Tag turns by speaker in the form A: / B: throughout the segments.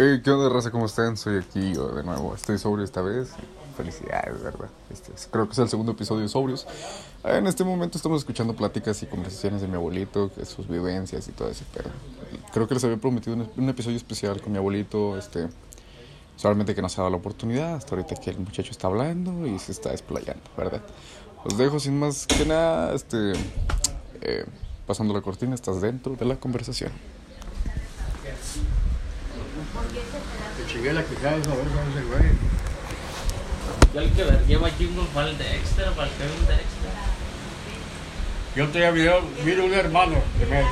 A: Hey, ¿qué onda, raza? ¿Cómo están? Soy aquí yo de nuevo. Estoy sobrio esta vez. Felicidades, ¿verdad? Este, creo que es el segundo episodio de Sobrios. En este momento estamos escuchando pláticas y conversaciones de mi abuelito, sus vivencias y todo ese pero Creo que les había prometido un, un, episodio especial con mi abuelito, este... Solamente que no se ha dado la oportunidad, hasta ahorita que el muchacho está hablando y se está desplayando, ¿verdad? Los dejo sin más que nada, este... Eh, pasando la cortina, estás dentro de la conversación.
B: Te chingué la quijada, a ver, vamos a güey.
C: Yo el que ver, lleva jingles para el Dexter, para el Kevin Dexter.
B: Yo te había vino un hermano de mí.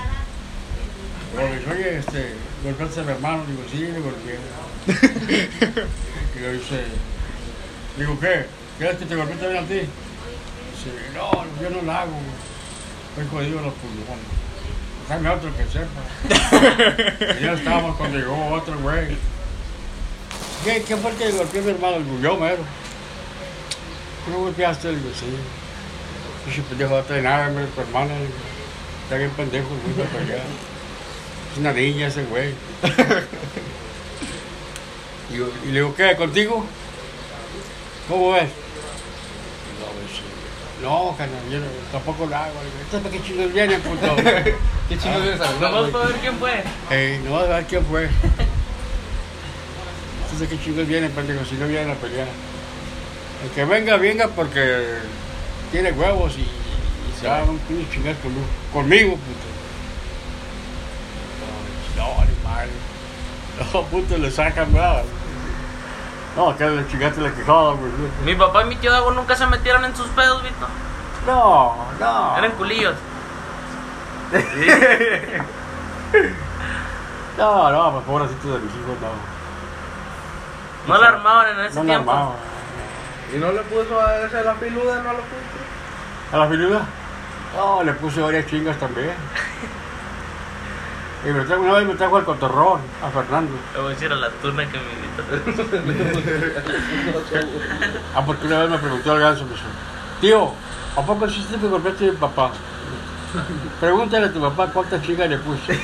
B: Pero le dije, oye, este, golpeaste a mi hermano. Digo, sí, le golpeé. y yo dice, digo, ¿qué? ¿Quieres que te golpee también a ti? Dice, no, yo no la hago. Estoy jodido los pulmones. Dame otro que sepa. y ya estábamos cuando llegó otro güey. ¿Qué, ¿Qué fue el que golpeó a mi hermano? Digo, yo mero. ¿Tú lo golpeaste? Digo, sí. Ese pendejo no trae nada, hombre, tu hermana. Está bien pendejo, güey, para allá. Es una niña ese güey. y, yo- y le digo, ¿qué? ¿Contigo? ¿Cómo ves? No, no, carnal, yo no- tampoco lo hago. ¿Esto para qué chingos viene, puto?
A: ¿Qué chingos vienes a
C: Vamos a ver quién fue.
B: Ey, no vas a ver quién fue. Entonces, ¿qué chingos viene, pendejo? Si no vienen a pelear. El que venga, venga porque tiene huevos y, y se va a un pinche chingazo con, conmigo, puto. No, ni madre. No, puto, le sacan, ¿verdad? No, acá le chingaste la quijada, güey.
C: Mi papá y mi tío Dago nunca se metieron en sus pedos, Vito.
B: No, no.
C: Eran culillos.
B: No, no, pues pobrecito de mis hijos, no.
C: No la armaban en ese
B: No
C: tiempo.
B: armaba.
D: ¿Y no le puso a ese la piluda? ¿No lo puso?
B: ¿A la filuda? No, le puse varias chingas también. Y me trajo, una vez me trajo al cotorrón, a Fernando.
C: Le voy a decir a la turna que me invitó.
B: Ah, porque una vez me preguntó el ganso, me dijo, tío, ¿a poco sí te golpeaste a mi papá? Pregúntale a tu papá cuántas chingas le puse.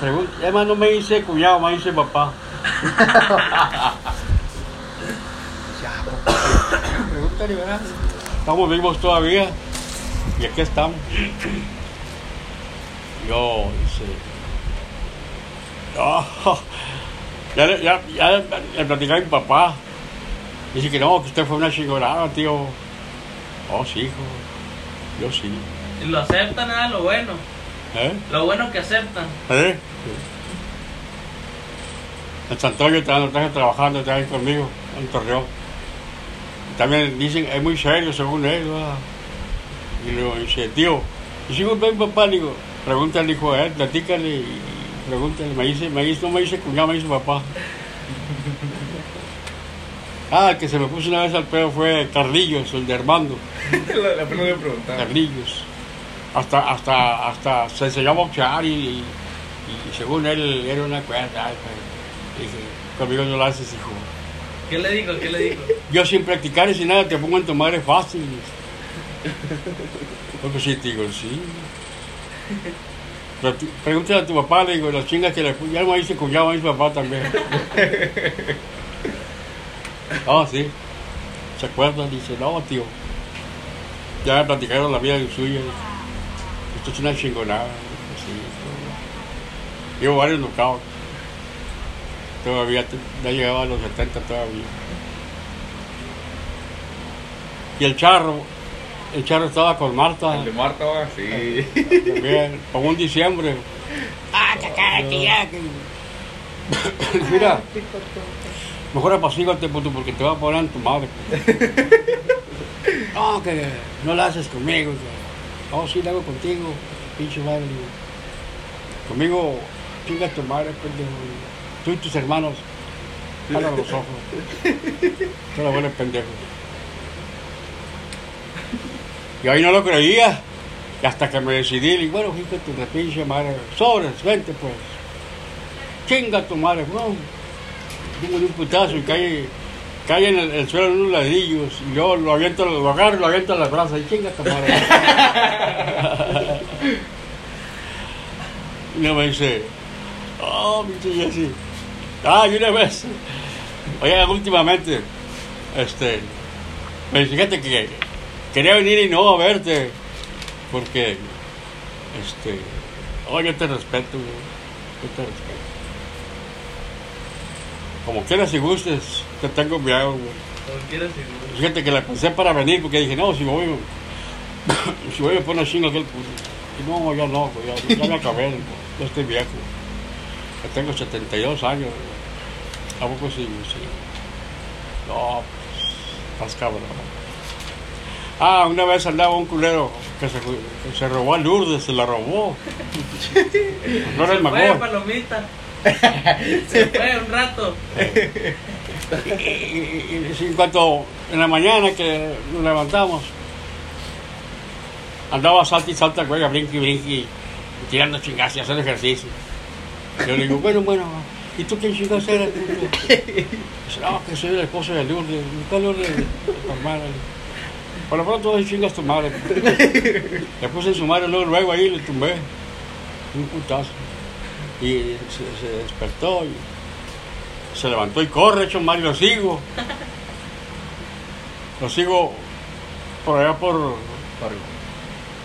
B: Pregunta, además no me dice cuñado, me dice papá. Estamos vivos todavía y aquí estamos. Yo, dice, no, ya, le- ya, ya le platicé a mi papá. Dice que no, que usted fue una chingonada, tío. Oh, sí, hijo. Yo sí.
C: Y lo aceptan, nada, lo bueno.
B: ¿Eh?
C: Lo bueno que aceptan.
B: ¿Eh? El Santoyo también lo traje trabajando también conmigo en Torreón. También dicen, es muy serio según él. ¿verdad? Y luego dice, tío, ¿y si mi papá? Le digo, pregúntale, hijo, a él, platícale y pregúntale. Me dice, me dice, no me dice cuñado, me dice papá. Ah, el que se me puso una vez al pedo fue Carlillos, el de Armando.
D: la, la pena de preguntar.
B: Carlillos. Hasta, hasta, hasta se enseñó a boxear y, y, y según él era una cuerda. Dije, conmigo no lo haces, hijo.
C: ¿Qué le dijo? ¿Qué le dijo?
B: Yo sin practicar y sin nada te pongo en tu madre fácil. Porque sí, te digo, sí. Pero Pregúntale a tu papá, le digo, las chingas que le puse. Ya me dice cuñado, me dice papá también. Ah, sí. ¿Se acuerdan? Dice, no, tío. Ya me platicaron la vida suya. Esto es una chingonada. Llevo varios knockouts. Todavía, ya llegaba a los 70 todavía. Y el charro, el charro estaba con Marta.
D: El de Marta va, sí.
B: También, como un diciembre. Ah, caca, que ya, Mira, mejor apacígate, puto, porque te va a poner en tu madre. No, que no la haces conmigo. que- No, sí, la hago contigo, pinche madre. Conmigo, chinga tu madre, pendejo. Tú y tus hermanos, cierra los ojos. Tú la buena pendejo. Y ahí no lo creía. Y hasta que me decidí, digo, bueno, de tu pinche madre, sobres, vente pues. Chinga tu madre, no. De un putazo y cae, cae en el, el suelo en unos ladrillos. Y yo lo aviento, lo agarro y lo aviento a las brasas y chinga tu madre. y luego me dice, oh, pinche Jessy, Ah, y una vez. Oye, últimamente, este, me fíjate que quería venir y no a verte, porque, este, oh, yo te respeto, güey, yo te respeto. Como quieras y gustes, te tengo enviado, güey.
C: Como quieras y
B: Fíjate que la pensé para venir, porque dije, no, si voy, si voy me pone chingo aquel puto. Y no, ya no, ya, ya me acabé, ya estoy viejo. Ya tengo 72 años. ¿A poco sí? sí? No, pues, estás cabrón. Ah, una vez andaba un culero que se, que se robó a Lourdes, se la robó. No era el
C: Se fue, palomita. Se fue un rato.
B: Y, y- y en cuanto en la mañana que nos levantamos, andaba salta y salta, güey, a brinqui brinqui, tirando chingas y hacer ejercicio. Yo le digo, bueno, bueno, ¿y tú quién chingas eres? Dice, no, que soy el esposo de Lourdes. ¿Cuál Lourdes? Tu hermana. Por lo pronto, hoy chingas tu madre. Le puse su madre luego, luego ahí, le tumbé. Un putazo. Y se, se despertó y se levantó y corre, hecho mal, y lo sigo. Lo sigo por allá por,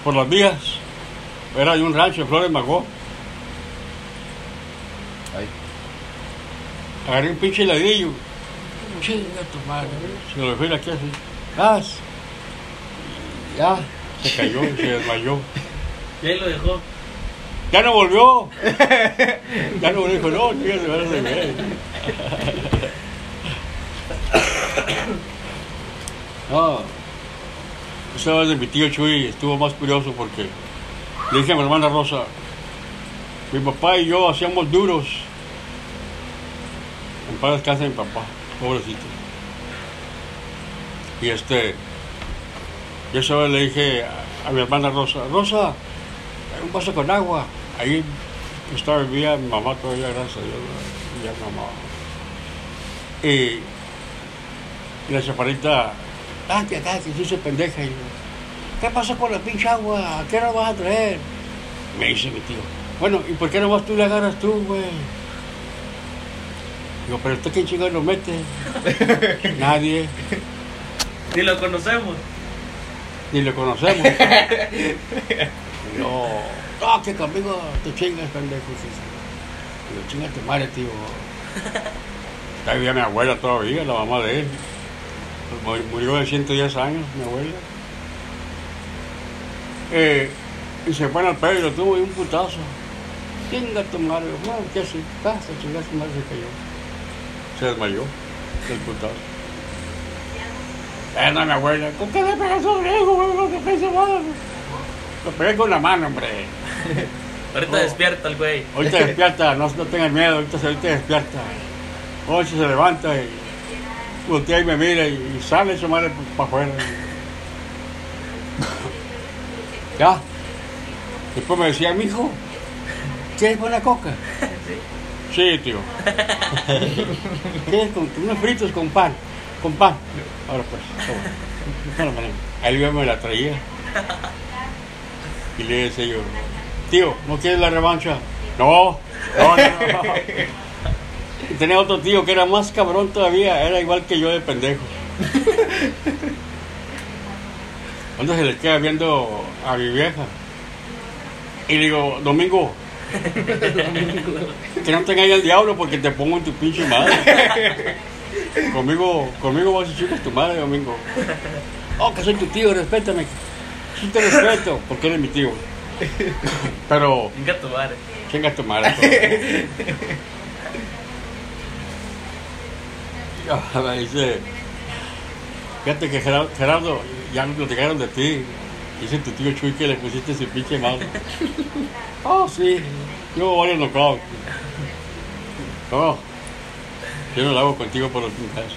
B: por las vías. Era de un rancho de Flores Magó. Agarré un pinche ladrillo. Chinga tu madre. Se lo dejé aquí así. Y Ya, se cayó, se desmayó.
C: Y ahí lo dejó.
B: Ya no volvió. Ya no volvió. Dijo, no, tío, de veras de bien. No. Esa vez de mi tío Chuy estuvo más curioso porque le dije a mi hermana Rosa, mi papá y yo hacíamos duros. En paz descanse mi papá, pobrecito. Y este, yo vez le dije a, mi hermana Rosa, Rosa, un vaso con agua. Ahí estaba vivía mi mamá todavía, gracias a Dios, ya mamá. Y, la chaparrita, date acá, que se hizo pendeja. Y yo, ¿qué pasa con la pinche agua? ¿A qué hora vas a traer? Me dice mi tío, bueno, ¿y por qué no vas tú y la agarras tú, güey? Digo, pero usted quién chingado lo mete? Nadie,
C: Ni lo conocemos.
B: ni lo conocemos. No, no, que conmigo te chingas, pendejo. Digo, chinga tu madre, tío. Vivía mi abuela todavía, la mamá de él. Mu- Murió de 110 años, mi abuela. Eh, y se fue al lo tuvo un putazo. Chinga tu madre. Bueno, ¿qué hace? Pasa, chinga su madre, se cayó. Se desmayó putazo. Eh, no, mi abuela. ¿Con qué le pegas sobre hijo, qué? Lo pegué con la mano, hombre.
C: Ahorita
B: Oh.
C: despierta el güey.
B: Ahorita despierta, no, no tengan miedo, ahorita, se- ahorita despierta. Oye, se levanta y voltea y me mira y, y sale su madre para afuera. ya. Después me decía, mijo, ¿quieres buena coca? Sí, tío. ¿Quieres con unos fritos con pan? Con pan. Ahora pues, toma. Ahí yo me la traía. Y le decía yo, tío, ¿no quieres la revancha? No, no, no. no. Y tenía otro tío que era más cabrón todavía, era igual que yo de pendejo. Cuando se le queda viendo a mi vieja. Y le digo, Domingo, que no tenga ahí el diablo porque te pongo en tu pinche madre. Conmigo, conmigo vas a chicas tu madre, Domingo. Oh, que soy tu tío, respétame. Sí te respeto, porque eres mi tío. Pero,
C: Venga tu madre.
B: chinga tu madre. me dice, fíjate que Gerardo, Gerardo, ya me platicaron de ti. Dice tu tío Chuy que le pusiste su pinche madre. Oh, sí, yo varios knockouts. No, yo no lo hago contigo por los pinches.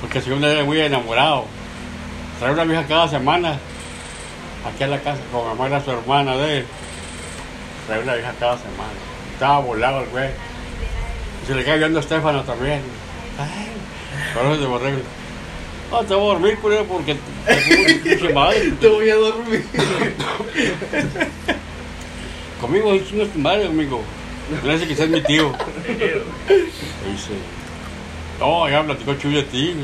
B: Porque según él era muy enamorado. Trae una vieja cada semana aquí a la casa, mi mamá era su hermana de él. Trae una vieja cada semana. Estaba volado el güey. Y se le cae viendo a Estefano también. Ay, con ojos de borrego. No, te voy a dormir, culero, porque te madre.
D: Te voy a dormir.
B: Conmigo, chingas tu madre, amigo. Dice que ese es mi tío. Dice, no, ya platicó Chuy de ti,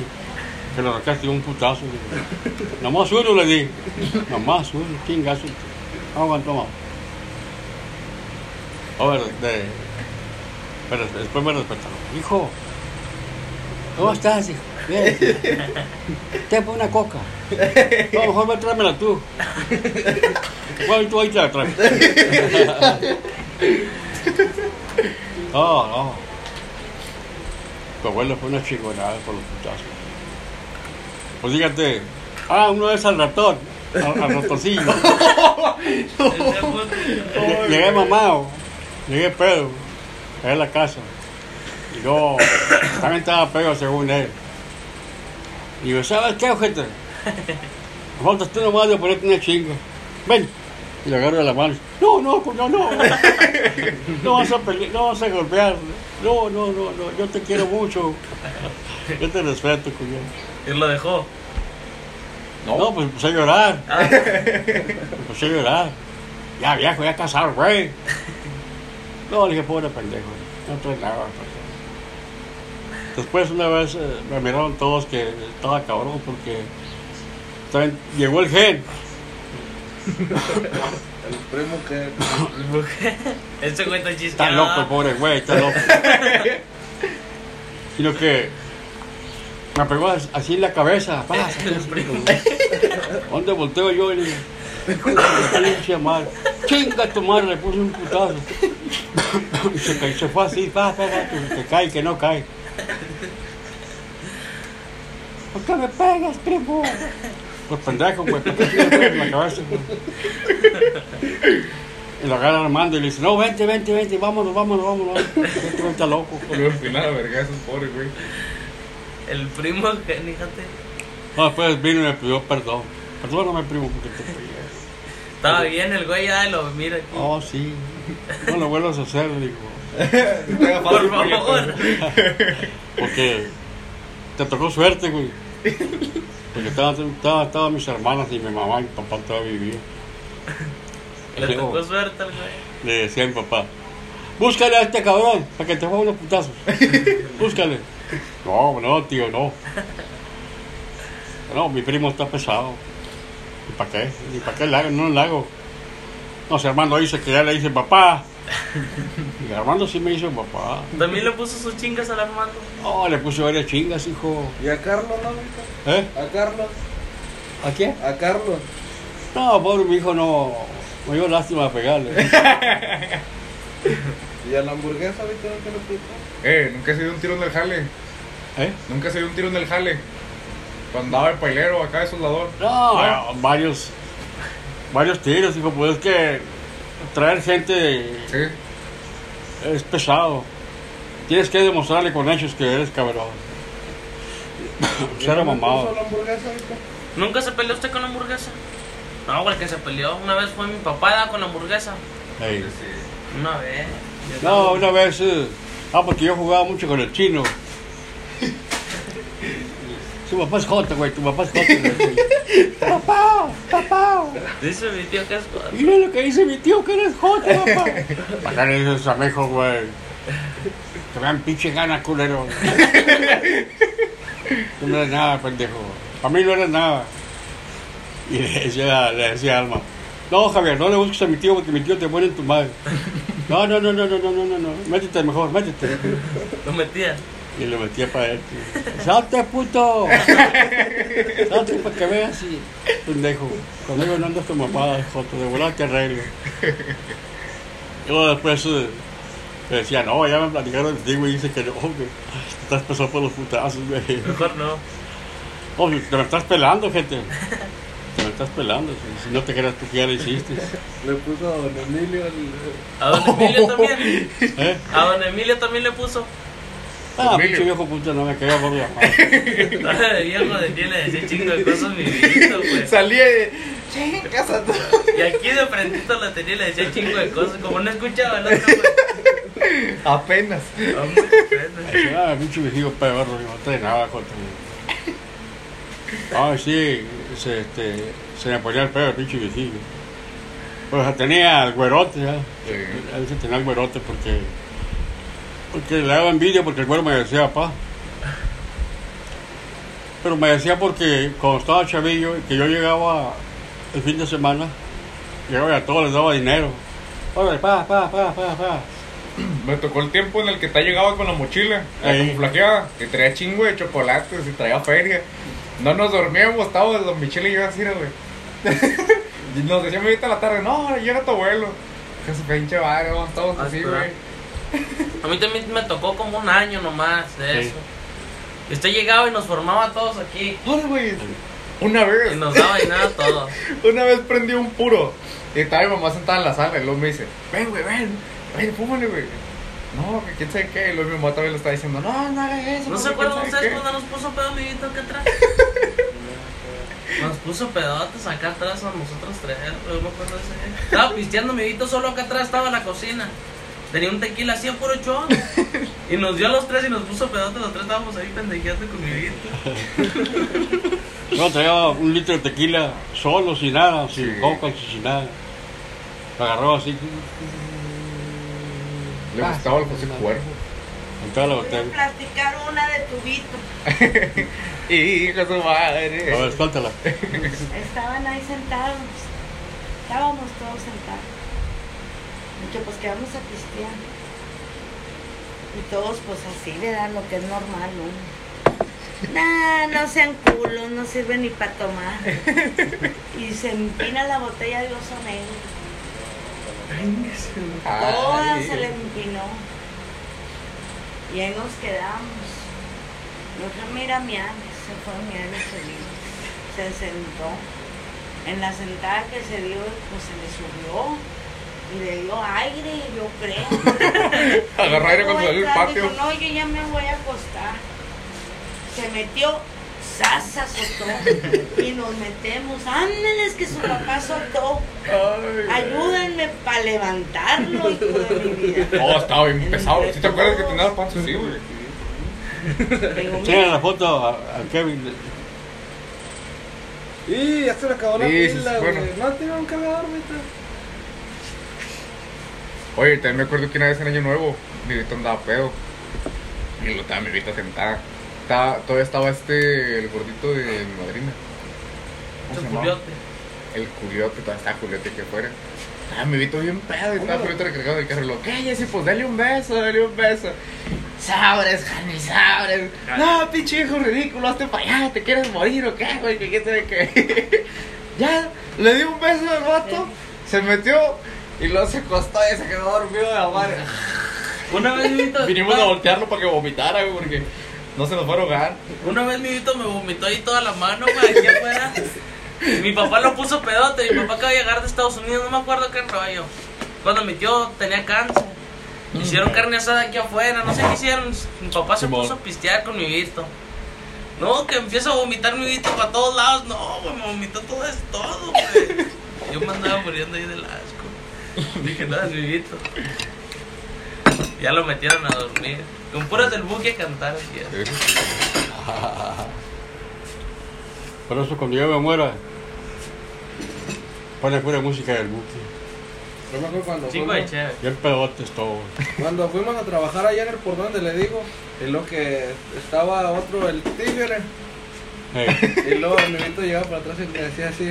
B: que lo arrancaste un putazo. Nomás uno le di. Nomás uno, chingazo. No aguantó más. A ver, de, pero después me respetaron. Hijo, ¿cómo estás, hijo? Bien. Te pongo una coca. No, mejor me tráemela tú. Bueno, tú ahí te la traes. No, no. Tu abuelo fue una chingonada por los putazos. Pues dígate, ah, uno es al ratón, al, al ratoncillo. Llegué mamado, llegué pedo, llegué a la casa. Y luego, también estaba pedo según él. Y digo, ¿sabes qué, ojete? Faltas tú nomás de ponerte una chinga. Ven. Y le agarro de la mano. No, no, coño, no. No vas a pelear, no vas a golpear. No, no, no, no. Yo te quiero mucho. Yo te respeto, coño.
C: Y lo dejó.
B: No, pues empecé a llorar. Empecé a llorar. Ya viejo, ya casado, güey. No, le dije, pobre pendejo. No trae nada. pues. Después una vez eh, me miraron todos que estaba cabrón porque también llegó el gen.
D: El primo que.
C: Ese güey está
B: Está loco el pobre güey, está loco. Sino que me pegó así en la cabeza. pa,
C: El primo.
B: ¿Dónde volteo yo? Y le madre. Chinga tu madre, le puse un putazo. Y se, se fue así, pa, pa, pa, que, que cae, que no cae. ¿Por qué me pegas, primo? Pues pendejo, güey, ¿por qué me pegas en la cabeza? güey? Y lo agarra Armando y le dice, no, vente, vente, vente, vámonos, vámonos, vámonos. Güey está loco.
A: Lo empinaba a vergazos, pobre güey.
C: El primo, fíjate.
B: No, después vino y me pidió perdón. Perdóname, primo, porque te pegué.
C: Estaba bien el güey, ya lo mira aquí.
B: Oh, sí. No lo vuelvas a hacer, digo.
C: Por favor.
B: Porque te tocó suerte, güey. Porque estaban estaba, estaban mis hermanas y mi mamá y mi papá todavía vivían.
C: Le tocó suerte al güey.
B: Le decía a mi papá, búscale a este cabrón para que te juegue unos putazos. Búscale. No, no, tío, no. No, mi primo está pesado. ¿Y para qué? ¿Y para qué le hago? No le hago. No, si Armando dice que ya le dice papá. Y Armando sí me hizo papá.
C: También le puso sus chingas al Armando.
B: No, le puse varias chingas, hijo.
D: ¿Y a Carlos, no, mijo?
B: ¿Eh?
D: A Carlos.
B: ¿A quién?
D: A Carlos.
B: No, pobre mi hijo, no. Me dio lástima pegarle.
D: ¿Y a la hamburguesa, viste lo que le puso?
A: Eh, nunca se dio un tiro en el jale.
B: ¿Eh?
A: Nunca se dio un tiro en el jale. Cuando andaba el pailero acá de soldador.
B: No, varios. Varios tiros, hijo, pues es que traer gente
A: Sí.
B: es pesado. Tienes que demostrarle con hechos que eres cabrón.
D: ¿Y
B: Ser
D: no le
B: mamado.
C: ¿Nunca se peleó usted con la hamburguesa? No, el que se peleó una vez fue mi papá ¿da? con la hamburguesa. Una vez.
B: No, una vez. eh, ah, porque yo jugaba mucho con el chino. Su papá es Jota, güey. Tu papá es Jota, güey. papá, papá.
C: Dice mi tío que es Jota.
B: Mira lo que dice mi tío que eres Jota, papá. Para le dices a Mejo, güey. Te dan pinche gana, culero. Tú no eres nada, pendejo. Para mí no eres nada. Y le decía, le decía Alma. No, Javier, no le busques a mi tío porque mi tío te muere en tu madre. No, no, no, no, no, no, no, no. Métete mejor, métete.
C: Lo metía.
B: Y lo metía para adentro. ¡Salte, puto! ¡Salte para que veas! Y, pendejo, conmigo no andas con mamada, joto, de volar te arreglo. Y luego después eh, me decía, no, ya me platicaron de ti, güey, y dice que no, güey. Te estás pesado por los putazos, güey.
C: Mejor no.
B: Oh, te me estás pelando, gente. Te me estás pelando. Si, si no te creas tú ya lo hiciste.
D: Le puso a don Emilio el...
C: A don Emilio también.
B: ¿Eh?
C: A don Emilio también le puso.
B: Ah, pinche viejo puto, no me caía por la madre.
C: Estaba de viejo de ti le decía chingo de cosas mi viejito, pues.
D: Salía de... Che, casa tú.
C: Y aquí de frentito la tenía y le decía chingo de cosas. Como no escuchaba el otro, pues.
A: Apenas.
C: Vamos, pues.
B: Dice, Ah, pinche viejillo perro, no trae nada contra mí. Ah, sí, se, este, se me ponía el pedo el pinche viejillo. Pues tenía el güerote, ya.
A: Sí.
B: Él se tenía el güerote porque. Porque le daba envidia porque el güero me decía, pa. Pero me decía porque cuando estaba chavillo, que yo llegaba el fin de semana, llegaba y a todos les daba dinero. Órale, pa, pa, pa, pa, pa.
A: Me tocó el tiempo en el que te llegaba con la mochila, la camuflajeada, que traía chingo de chocolates y traía feria. No nos dormíamos, estábamos don Michelle y yo así, güey. y nos decíamos ahorita a la tarde, no, llega tu abuelo. Que su pinche madre, vamos, estamos así,
C: Ah,
A: güey.
C: A mí también me tocó como un año nomás de
B: Sí.
C: eso. Y usted llegaba y nos formaba a todos aquí.
A: Güey. Una vez,
C: Y nos daba dinero a todos.
A: una vez prendí un puro. Y estaba mi mamá sentada en la sala y luego me dice, ven, güey, ven, ven, fúmale, güey. No, que quién sabe qué. Y luego mi mamá también le estaba diciendo, no, no hagas eso.
C: ¿No se acuerdan ustedes
A: qué".
C: cuando nos puso pedo amiguito acá atrás? Nos puso pedotes acá atrás a nosotros tres. Yo me acuerdo de ese. Estaba pisteando amiguito, solo acá atrás estaba la cocina. Tenía un tequila así a puro chon. Y nos dio a los tres y nos puso pedotes. Los tres estábamos ahí pendejeando con amiguito.
B: Yo traía un litro de tequila solo, sin nada, sin
A: Sí.
B: coca, sin nada. Lo agarró así,
A: Le gustaba el José Cuervo.
B: en toda la
E: Voy a
B: botella.
E: platicar una de tubito.
A: Hijo de su
B: A
A: madre.
B: ver, suéltala.
E: Estaban ahí sentados. Estábamos todos sentados. Y que pues que vamos a pistear. Y todos pues así le dan lo que es normal, ¿no? Nah, no sean culos, no sirve ni para tomar. Y se empina la botella de oso negro. Toda se le empinó. Y ahí nos quedamos. Otra mira miar, se fue a se vino. Se sentó. En la sentada que se dio, pues se le subió. Y le dio aire, yo creo.
A: Agarró aire cuando salió al
E: entrar,
A: patio.
E: dijo, no, yo ya me voy a acostar. Se metió, sas azotó. y nos metemos. Ándeles que su papá azotó. Ayúdenme para levantarlo, hijo de mi vida.
A: Oh, estaba bien pesado. ¿Sí te acuerdas que tenía la panza así, güey?
E: Mira,
B: la foto a, a Kevin.
D: Y ya se le acabó la
A: Sí,
D: pila, güey.
A: bueno.
D: No tiene un cargador, ahorita.
A: Oye, también me acuerdo que una vez en Año Nuevo, mi Vito andaba pedo. Y lo estaba mi Vito sentada. Estaba, todavía estaba este, el gordito de mi madrina. ¿Cómo se
C: Ese
A: llamaba?
C: culiote.
A: El Juliote, todavía estaba Juliote que fuera. Estaba mi Vito bien pedo y estaba Juliote recargado del carro. Y lo, ¿qué, Jessy? Pues dale un beso, dale un beso. Sabres, Jani, sabres. No, pinche hijo ridículo, hazte para allá, ¿te quieres morir o qué, güey? ¿Qué, qué, qué? ya, le di un beso al vato, se metió y luego se acostó y se quedó dormido de la madre.
C: Una vez mi Vito-
A: Vinimos a voltearlo para que vomitara, güey, porque no se nos fue a ahogar.
C: Una vez mi Vito me vomitó ahí toda la mano, güey, aquí afuera. Mi papá lo puso pedote, mi papá acaba de llegar de Estados Unidos, no me acuerdo qué rollo. Cuando mi tío tenía cáncer. Hicieron carne asada aquí afuera, no sé qué hicieron. Mi papá se
A: Simón.
C: puso a pistear con mi Vito. No, que empieza a vomitar mi Vito para todos lados. No, güey, me vomitó todo es todo, güey. Yo me andaba muriendo ahí del asco. Dije, no, es mi Vito. Ya lo metieron a dormir. Con puras del buque a cantar.
B: Por eso cuando yo me muera, pone pura música del buque.
D: Yo me acuerdo cuando
C: Chingo de
D: fuimos,
C: chévere.
B: Bien pedotes todo.
D: cuando fuimos a trabajar allá en el por donde le digo, y lo que estaba otro, el tigre, y luego el niñito llegaba para atrás y le decía así.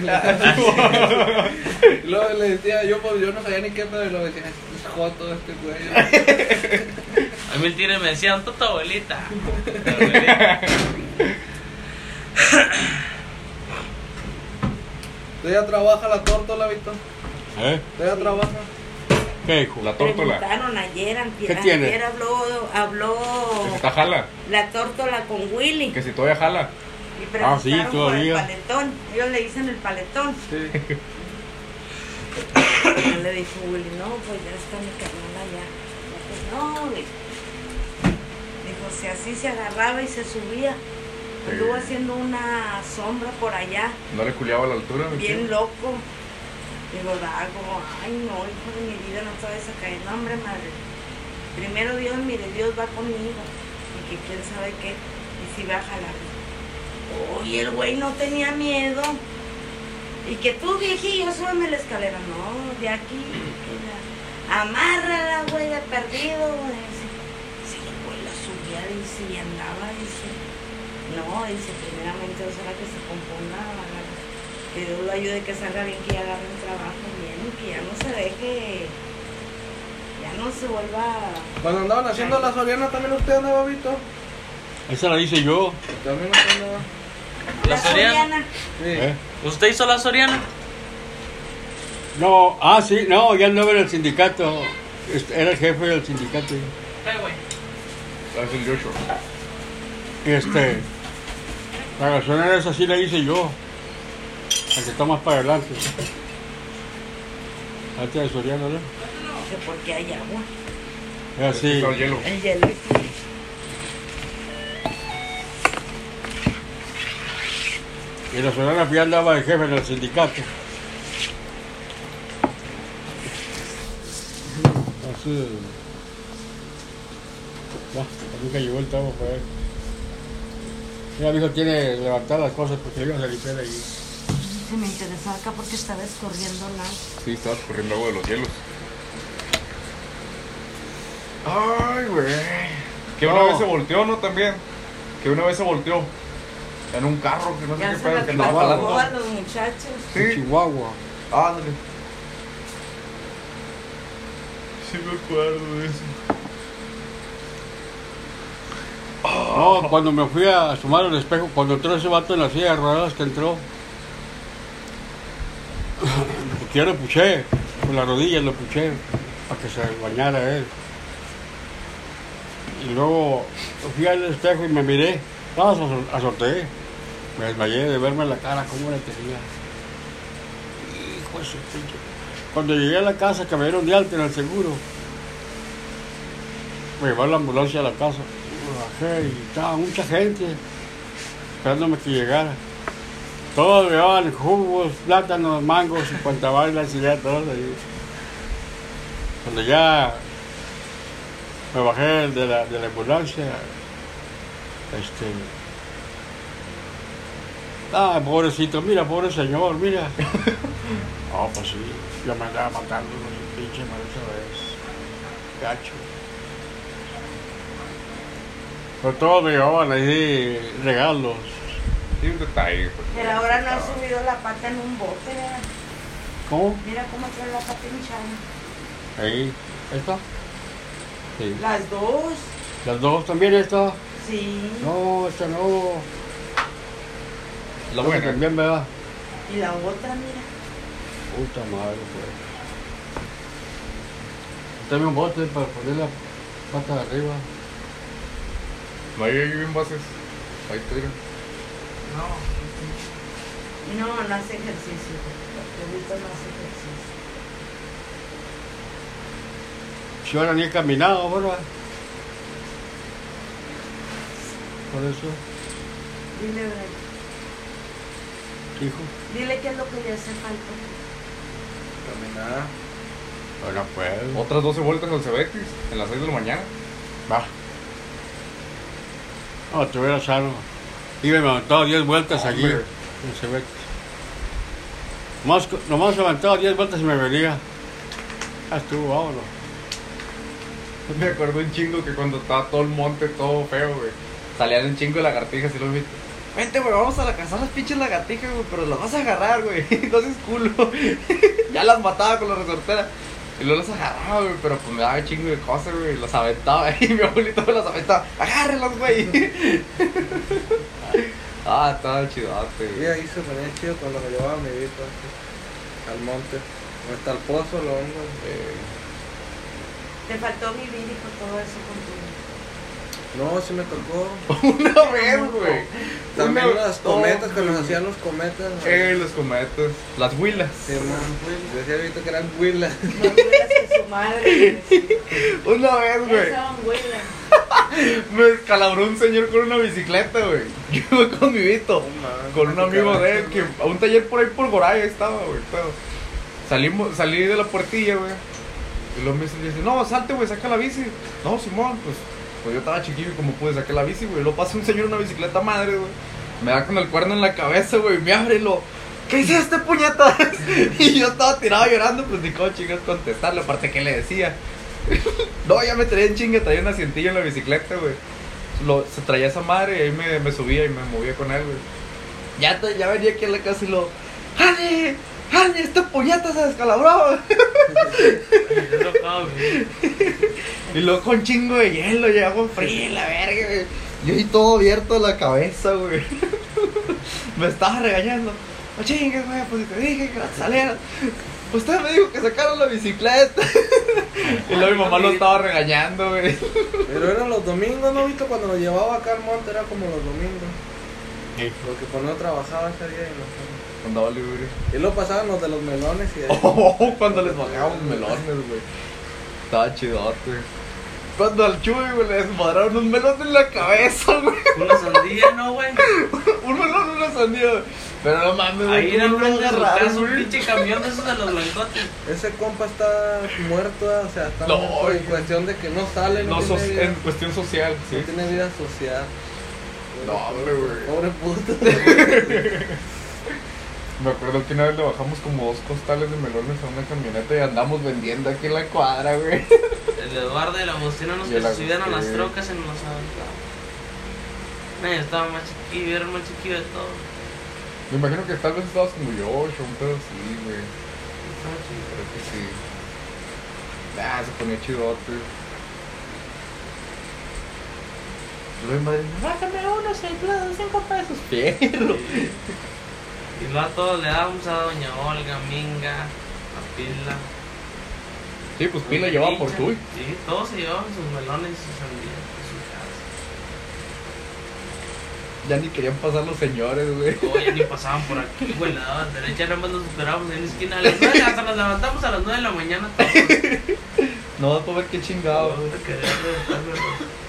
D: y luego le decía, yo pues yo no sabía ni qué pedo, y luego decía, es joto este güey.
C: A mí el tigre me decía, ¿dónde está tu abuelita? Abuelita.
D: ¿Usted ya trabaja la tórtola, Víctor?
B: ¿Eh?
D: ¿Usted ya trabaja?
B: ¿Qué hijo?
A: La tórtola.
E: Preguntaron ayer, antier,
B: ¿Qué tiene?
E: antier habló, habló
A: Que si está jala.
E: la tórtola con Willy.
A: Que si todavía jala.
E: Y
B: Ah, sí,
E: preguntaron por el
B: todavía.
E: paletón. Ellos le dicen el paletón.
D: Sí.
E: Y le dijo Willy, no, pues ya está mi carnal allá. Pues no, dijo. Dijo, si así se agarraba y se subía. Anduvo haciendo una sombra por allá,
A: No le culiaba a la altura. ¿no?
E: bien loco. Digo, Dago, ay no, hijo de mi vida, no te vayas a caer. No, hombre, madre. Primero Dios, mire, Dios va conmigo. Y que quién sabe qué. Y si va a jalar. Oye, el güey no tenía miedo. Y que tú, viejillo, súbeme la escalera. No, de aquí. que la- Amárrala, güey, de perdido. güey. Sí, güey, la subía, dice, y andaba, dice. No, dice, primeramente, o sea, que se componga, que Dios lo ayude, que salga bien, que ya agarre un trabajo bien, que ya no se deje, ya no se vuelva...
D: Cuando andaban haciendo la Soriana, también usted andaba, Vito.
B: Esa la hice yo.
D: También usted andaba.
C: La Soriana.
D: Sí.
B: ¿eh?
C: ¿Usted hizo la Soriana?
B: No, ah, sí, no, ya andaba en el sindicato. Este, Era el jefe del sindicato.
A: El Yocho.
B: Y este, la gasolinera esa sí la hice yo. La que está más para adelante. Antes de Soriano, ¿no?
E: Que porque hay agua,
B: Es así.
A: Está el hielo.
E: el hielo.
B: Y la Soriana ya andaba de jefe en el sindicato. Así. Ya, nunca llegó el tamo para él. Mira, mi hijo tiene levantar las cosas porque iba a limpiar allí.
E: Se me interesaba acá porque estaba escorriendo nada.
A: Sí, estaba corriendo agua de los hielos. Ay, güey. Que una
B: No.
A: vez se volteó, ¿no? También. Que una vez se volteó. En un carro, que no sé
E: Ya
A: qué pedo, que andaba jalando.
E: a los muchachos.
B: En
A: Sí,
B: Chihuahua.
A: ándale. Sí me acuerdo de eso.
B: No, cuando me fui a asomar al espejo, cuando entró ese vato en la silla de ruedas que entró, yo le puché, con la rodilla le puché, para que se bañara él. Y luego fui al espejo y me miré, no, aso- azoté, me desmayé de verme la cara, cómo la tenía. Hijo de su pinche. Cuando llegué a la casa, que me dieron de alta en el seguro, me llevaron la ambulancia a la casa. Me bajé y estaba mucha gente esperándome que llegara. Todos llevaban jugos, plátanos, mangos y cuanta bailas y ya todos ahí. Cuando ya me bajé de la, de la ambulancia, este. Ah, pobrecito, mira, pobre señor, mira. No, pues sí, yo me andaba matando con ese pinche mal esa vez. Gacho. Pero todos me llevaban ahí regalos.
A: Sí, un detalle.
E: Pero ahora no ha subido la pata en un bote, ¿verdad?
B: ¿Cómo?
E: Mira cómo trae la pata hinchada.
B: Ahí. ¿Esta? Sí.
E: Las dos,
B: ¿Las dos también esta?
E: sí.
B: No, esta no.
A: La buena.
B: También, ¿verdad?
E: Y la otra, mira.
B: Puta madre, pues. Dame un bote para poner la pata de arriba.
A: No hay ahí bien bases. Ahí te digo.
E: No, no hace ejercicio. Ahorita no hace ejercicio.
B: Si ahora ni he caminado, ¿verdad? Por eso,
E: Dile,
B: hijo.
E: dile qué es lo que le hace falta.
D: Caminar.
B: Bueno, pues.
A: Otras 12 vueltas al Cebetis en las 6 de la mañana.
B: Va. No, estuviera sano. Iba y me aventaba 10 vueltas allí.
A: Hombre.
B: en Cebetis. Nomás, nomás levantaba 10 vueltas y me venía. Ya estuvo, vámonos.
A: Me acuerdo un chingo que cuando estaba todo el monte todo feo, güey. Salían un chingo de lagartijas y los viste. Vente, güey, vamos a la cazar las pinches lagartijas, güey, pero las vas a agarrar, güey. No seas culo. ya las mataba con la resortera. Y luego las agarraba, güey, pero pues me daba un chingo de cosas, güey. Las aventaba y mi abuelito me las aventaba. Agárrelas, güey. ah, estaba chidote,
D: Y
A: güey.
D: ahí se ponía chido cuando me llevaba mi vito al monte. Hasta el pozo lo hongo.
A: Eh,
E: Te faltó vivir, hijo, todo eso con tu...
D: No, sí me tocó.
A: Una vez, güey.
D: También
A: Una-
D: las cometas, que
A: no,
D: nos hacían los cometas. ¿no?
A: Eh, los cometas. Las huilas.
D: Sí, man. Decía Vito que eran huilas.
E: Que su madre.
A: Una vez, güey. Me descalabró un señor con una bicicleta, güey. Yo iba con mi Vito. Con un amigo de él, que a un taller por ahí por Goray estaba, güey. Salimos, salí de la puertilla, güey. Y luego me dice, no, salte, güey, saca la bici. No, Simón, pues, pues yo estaba chiquillo y como pude sacar la bici, güey. Luego pasa un señor en una bicicleta madre, güey. Me da con el cuerno en la cabeza, güey. Me abre lo. ¿qué hiciste, puñetas? Y yo estaba tirado llorando, pues ni cómo chingas contestarle, aparte que le decía. No, ya me traía en chinga, traía un asientillo en la bicicleta, güey. Lo, se traía esa madre y ahí me, me subía y me movía con él, güey. Ya, ya venía aquí a la casa y lo, ¡Jale! ¡Jale! ¡Este puñeta se descalabró!
C: Yo tocaba, güey.
A: Y luego con chingo de hielo y agua fría la verga, güey. Yo ahí todo abierto la cabeza, güey. Me estaba regañando. No chingues, güey, pues te dije que la salieras. Usted me dijo que sacaron la bicicleta. Y luego mi mamá lo estaba regañando, güey.
F: Pero eran los domingos, ¿no, Vito? Cuando nos llevaba acá al monte era como los domingos. Porque no trabajaba ese día y no
A: Andaba libre.
F: Y luego pasaban los de los melones y ahí.
A: Oh, cuando les bajábamos melones, güey. Estaba chidote. Cuando al Chuy, güey, le desmadraron un melón en la cabeza, güey.
C: Una sandía, ¿no, güey?
A: Un melón una sandía. güey. Pero no mames,
C: Ahí el
A: ¿cómo lo
C: frente de
A: agarraron,
C: un
A: güey?
C: pinche camión de esos de los blancotes.
F: Ese compa está muerto, ¿eh? o sea, está
A: No,
F: muerto en
A: güey.
F: cuestión de que no sale, no,
A: No,
F: tiene,
A: so-
F: vida,
A: en cuestión social, sí.
F: no tiene vida social.
A: No, hombre, güey.
F: Pobre puto.
A: Me acuerdo que una vez le bajamos como dos costales de melones a una camioneta y andamos vendiendo aquí en la cuadra, güey.
C: El Eduardo y la Agustina nos
A: Y el
C: que se subían a las trocas y nos las yo estaba más chiquillo, era el más chiquillo de todos.
A: Me imagino que tal vez estabas como yo, un pedo así, güey.
C: Estaba chiquillo.
A: Creo que sí. Ah, se ponía chidote. Luego mi madre, bájame uno, seis pesos, cinco pesos. Fierro.
C: Y luego a todos le dábamos a Doña Olga, Minga, a Pila.
A: Sí, pues Pila llevaba por. Chuy.
C: Sí, todos se llevaban sus melones y sus sandías su casa.
A: Ya ni querían pasar los señores, güey.
C: Oye, ni pasaban por aquí, güey, le daban derecha, nada más nos esperábamos en la esquina. A las hasta nos levantamos a las 9 de la mañana todos.
A: No, vas para ver qué chingado, güey.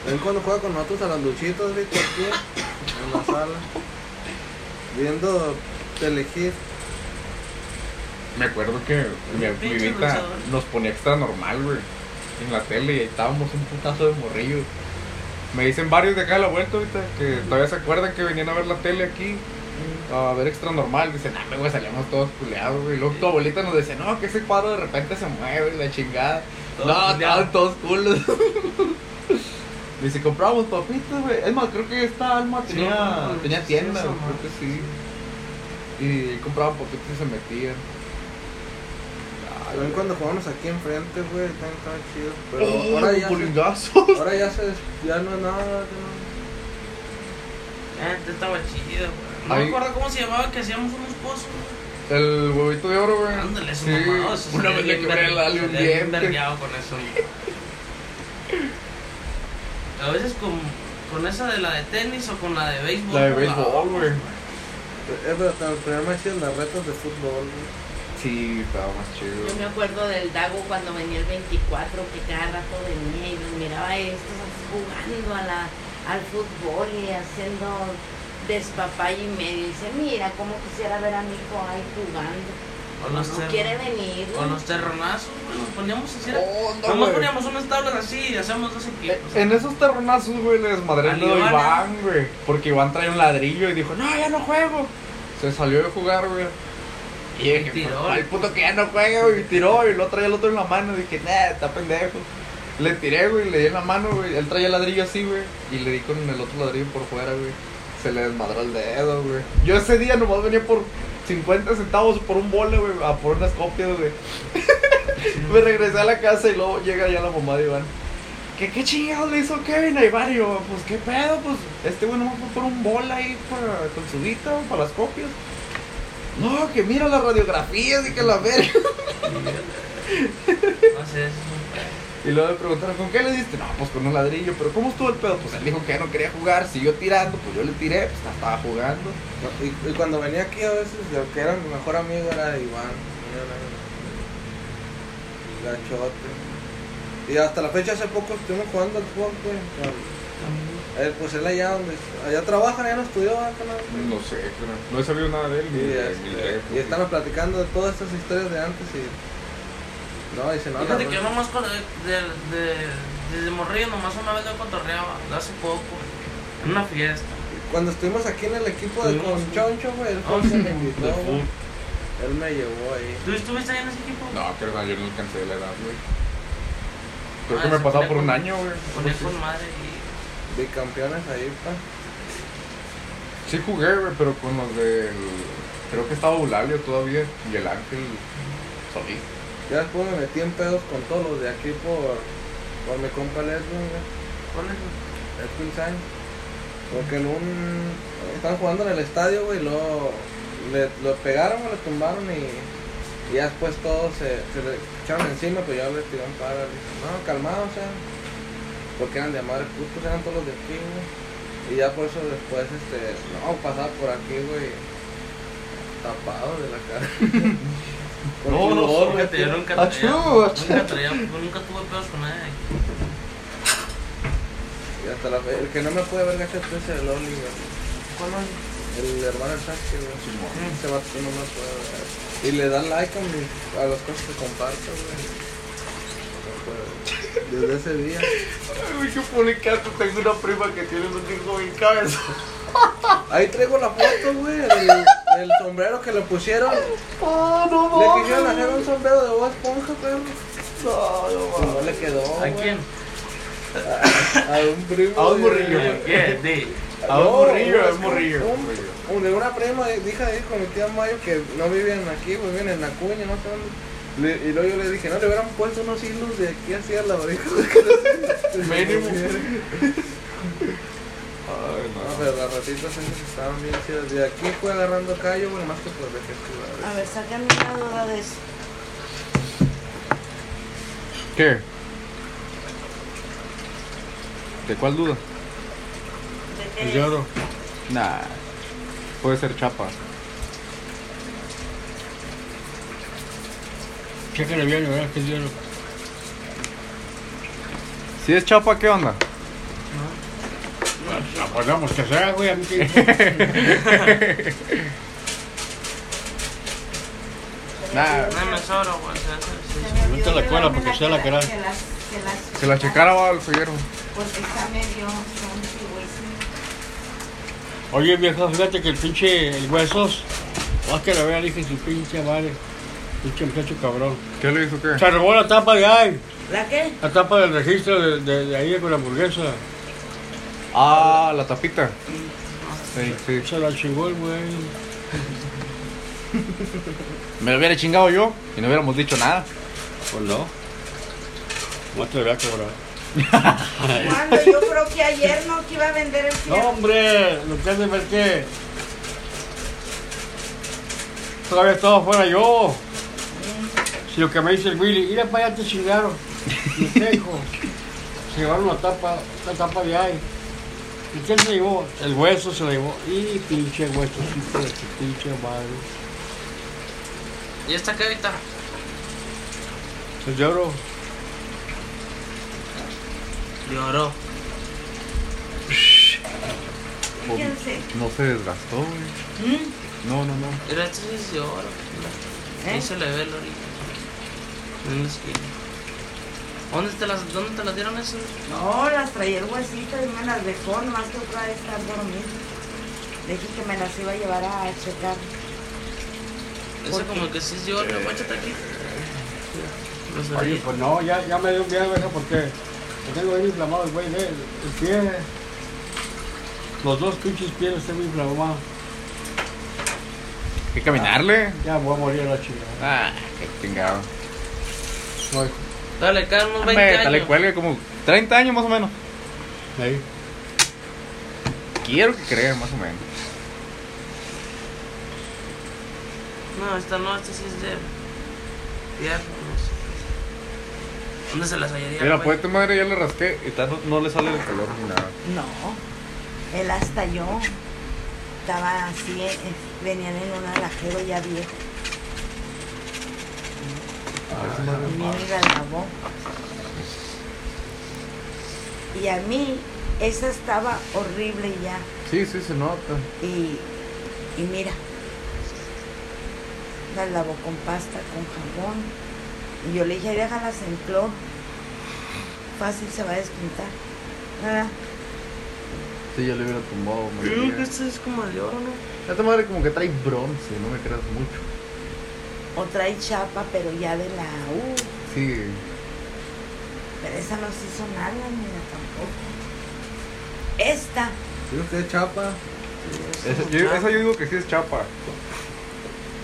F: Ven cuando juega con nosotros a las luchitas, Vito, aquí en la sala. Viendo Telehit.
A: Me acuerdo que mi, mi
C: Pinche
A: Vita
C: luchador.
A: nos ponía extra normal, güey. En la tele y ahí estábamos un putazo de morrillo. Me dicen varios de acá a la vuelta ahorita que todavía se acuerdan que venían a ver la tele aquí. A ver extra normal. Dicen, ah, güey, salíamos todos culeados, güey. Luego tu abuelita nos decía, no, que ese cuadro de repente se mueve, la chingada.
C: Todos
A: no, estaban todos culos. Dice, compramos papitas, güey. Es más, creo que esta alma
C: Sí,
A: tenía,
C: compramos
A: tenía
C: sí,
A: tienda, creo que sí. Y compraban papitas y se metían.
F: Ven cuando jugamos aquí enfrente, güey, están tan chidos. Pero
A: Oh,
F: ahora, ya se, ahora ya se. Ya no es nada. ya
C: Este estaba chido, güey. No
A: Ahí-
C: me acuerdo cómo se llamaba, que hacíamos unos pozos. güey.
A: El huevito de oro, güey.
C: Ándale, su
A: Sí,
C: mamá. eso
A: Una vez le quebré el
C: ver-
A: alio un
C: salía bien con eso. A veces con, con esa de la de tenis o con la de béisbol.
A: La de béisbol, güey.
F: No. Eh, el primer mes hacían las retas de fútbol.
A: Sí, estaba más chido.
E: Yo me acuerdo del Dago cuando venía el 24, que cada rato venía y los miraba a estos jugando a la, al fútbol y haciendo despapalle y medio. Y dice, mira, cómo quisiera ver a mi hijo ahí jugando.
C: O
E: No,
C: los,
E: no
C: ter-
E: quiere venir.
C: o los terronazos, güey. Nos poníamos así.
A: Oh, no,
C: Nomás
A: güey.
C: poníamos unas tablas así y hacíamos dos equipos.
A: En esos terronazos, güey, le desmadré
C: Al
A: el dedo a
C: Iván,
A: güey. Porque Iván traía un ladrillo y dijo, no, ya no juego. Se salió de jugar, güey. Y dije,
C: tiró.
A: "Pues, al puto que ya no juega, güey. Y tiró y lo traía el otro en la mano. Y dije, nah, está pendejo. Le tiré, güey, le di en la mano, güey. Él traía el ladrillo así, güey. Y le di con el otro ladrillo por fuera, güey. Se le desmadró el dedo, güey. Yo ese día nomás venía por 50 centavos por un bole, güey. A por unas copias, güey. Me regresé a la casa y luego llega ya la mamá de Iván. ¿Qué, qué chingados le hizo Kevin a Iván? Pues qué pedo, pues este güey nomás fue por un bol ahí para, con su guita, para las copias. No, que mira las radiografías y que la verga. Y luego me preguntaron, ¿con qué le diste? No, pues con un ladrillo, pero ¿cómo estuvo el pedo? Pues él dijo que ya no quería jugar, siguió tirando, pues yo le tiré, pues estaba jugando.
F: Y, y cuando venía aquí a veces, el que era mi mejor amigo era Iván. Era gachote. Y hasta la fecha, hace poco estuvimos jugando al fútbol, güey. Él, pues él allá donde. Allá trabaja, ya no estudió, ¿verdad?
A: No sé, no he sabido nada de él. ni
F: Y,
A: de-
F: este,
A: ni de-
F: y están platicando de todas estas historias de antes y. No, dice, no,
C: Fíjate que yo nomás con, de, de, desde morrillo nomás una vez lo cotorreaba, de hace poco, en una fiesta.
F: Cuando estuvimos aquí en el equipo de con. Choncho, güey, él
C: Ah,
F: el que
C: sí.
F: me invitó,
A: de.
F: Él me llevó ahí.
C: ¿Tú estuviste ahí en ese equipo?
A: No, que verdad, yo no alcancé la edad, güey. Creo
C: Ah,
A: que me
C: se
A: pasaba
C: ponía
A: por un año, güey.
C: Ponía con madre y.
F: Bicampeones ahí, pa.
A: Sí jugué, güey, pero con los del... Creo que estaba Eulalio todavía y el Ángel Solís.
F: Ya después me metí en pedos con todos los de aquí por, por mi compa güey.
C: ¿Cuál es?
F: Edwin Sainz. Porque en un. Estaban jugando en el estadio, güey, y luego le, lo pegaron, le tumbaron y, y ya después todos se, se le echaron encima, pero ya le tiraron para. le dije, No, calmado, o sea. Porque eran de madre putos, eran todos los de aquí, güey. Y ya por eso después, este. No, pasaba por aquí, güey. Tapado de la cara.
A: No, no,
F: güey,
C: Fíjate, yo nunca
A: Achú,
C: traía.
A: achú.
C: Nunca traía. Nunca tuve pedos con nadie.
F: Y hasta la fe- El que no me puede ver gacho es el Oli, güey.
C: ¿Cuál es?
F: El hermano del Sasuke, güey. Ese vato no me puede ver. Y le da like a, mis, a las cosas que comparto, güey. No puede. Desde ese día.
A: Ay, qué publicaste, tengo una prima que tiene un hijo bien cabeza.
F: Ahí traigo la foto, güey, del sombrero que le pusieron.
A: Oh, no,
F: Le quisieron hacer un sombrero de Bob Esponja, perro. Y no le quedó.
C: ¿A quién?
F: A un primo.
A: A un morrillo,
C: ¿A
A: un
F: No,
A: morrillo,
F: no,
A: a un morrillo.
F: un- un- de una prima, eh, hija de con mi tía Mayo, que no viven aquí, pues viven en Acuña, no sé dónde. Le- y luego yo le dije, no, le hubieran puesto unos hilos de aquí hacia la oreja.
A: Mínimo. Ay, no.
F: pero las ratitas esas estaban bien chidas. De aquí fue agarrando callo, bueno, más que por de que
E: A ver, sácame una duda de eso.
A: ¿Qué? ¿De cuál duda?
E: ¿De qué
B: El lloro.
A: Nah. Puede ser chapa.
B: Chécale bien, ¿verdad? Que es lloro.
A: Si es chapa, ¿qué onda?
B: Acordamos que sea, güey, a mí que.
C: No me sobra, güey.
E: Se
B: la escuela
E: llevarme
B: porque sea la
E: que
B: que
E: la-
A: checara va al fierro.
E: Porque está medio.
B: Oye, viejo, fíjate que el pinche el huesos. Vas que la vea, dije su pinche madre. Pinche muchacho cabrón.
A: ¿Qué le hizo qué?
B: Se robó la tapa de ahí.
E: ¿La qué?
B: La tapa del registro de, de, de ahí con la hamburguesa.
A: Ah, la tapita. Sí, sí.
B: Se la chingó el güey.
A: Me lo hubiera chingado yo y no hubiéramos dicho nada.
B: Pues no. No te lo voy a cobrar.
E: Cuando yo creo que ayer no que iba a vender el
B: No,
E: fierro.
B: hombre, lo que has de ver que. Todavía estaba fuera yo. Si lo que me dice el Willy, mira para allá te chingaron. ¿Y qué hijo? Se llevaron la tapa, la tapa de ahí. ¿Y quién se llevó? El hueso se la llevó. Y pinche hueso, hijo de su pinche madre.
C: ¿Y esta qué ahorita?
B: Se lloró.
C: Lloró.
E: Fíjense.
A: No se desgastó, güey.
E: ¿Mm?
A: No, no, no.
C: Mira, esto sí es de oro. Mira. Ahí
E: ¿Eh?
C: se le ve el orilla. En la esquina. ¿Dónde te las, dónde te las dieron esas?
E: No, las traía el huesito y me las dejó, nomás que otra vez están dormidas. Le dije que me las iba a llevar a checar.
C: Ese como que sí es de oro. Guáchate aquí. De
B: Oye, pues no, ya, ya me dio miedo eso porque tengo bien inflamado el güey, ¿eh? el pie. Los dos pinches pies los tengo inflamados.
A: Hay que caminarle.
B: Ya voy a morir a la chingada.
A: Ah, qué chingado.
B: Voy.
C: Dale, cada unos 20
A: Hombre, dale
C: años.
A: cuelgue como 30 años más o menos.
B: Ahí.
A: Quiero que crea más o menos.
C: No, esta no, esta sí es de hierro, no sé. ¿Dónde se las hallaría?
A: Mira, pues tu madre ya le rasqué y tal, no, no le sale el calor ni nada.
E: No, él hasta yo. Estaba así, eh, venían en un alajero ya viejo. Y mi la lavó. Y a mí, esa estaba horrible ya.
A: Sí, sí, se nota.
E: Y, y mira, la lavó con pasta, con jabón. Y yo le dije, déjalas en cloro. Fácil se va a despintar. Ah,
A: Sí, ya le hubiera tumbado.
C: Creo que esta es como de oro, ¿no?
A: Esta madre como que trae bronce, no me creas mucho.
E: O trae chapa, pero ya de la U.
A: Sí.
E: Pero esa no se hizo nada, mira, tampoco. Esta,
F: ¿Sí usted es chapa?
A: Esa yo, esa yo digo que sí es chapa.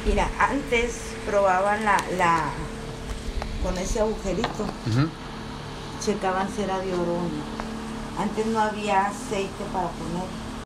E: mira, antes probaban la, la, con ese agujerito, checaban si era de oro o no. Antes no había aceite para poner.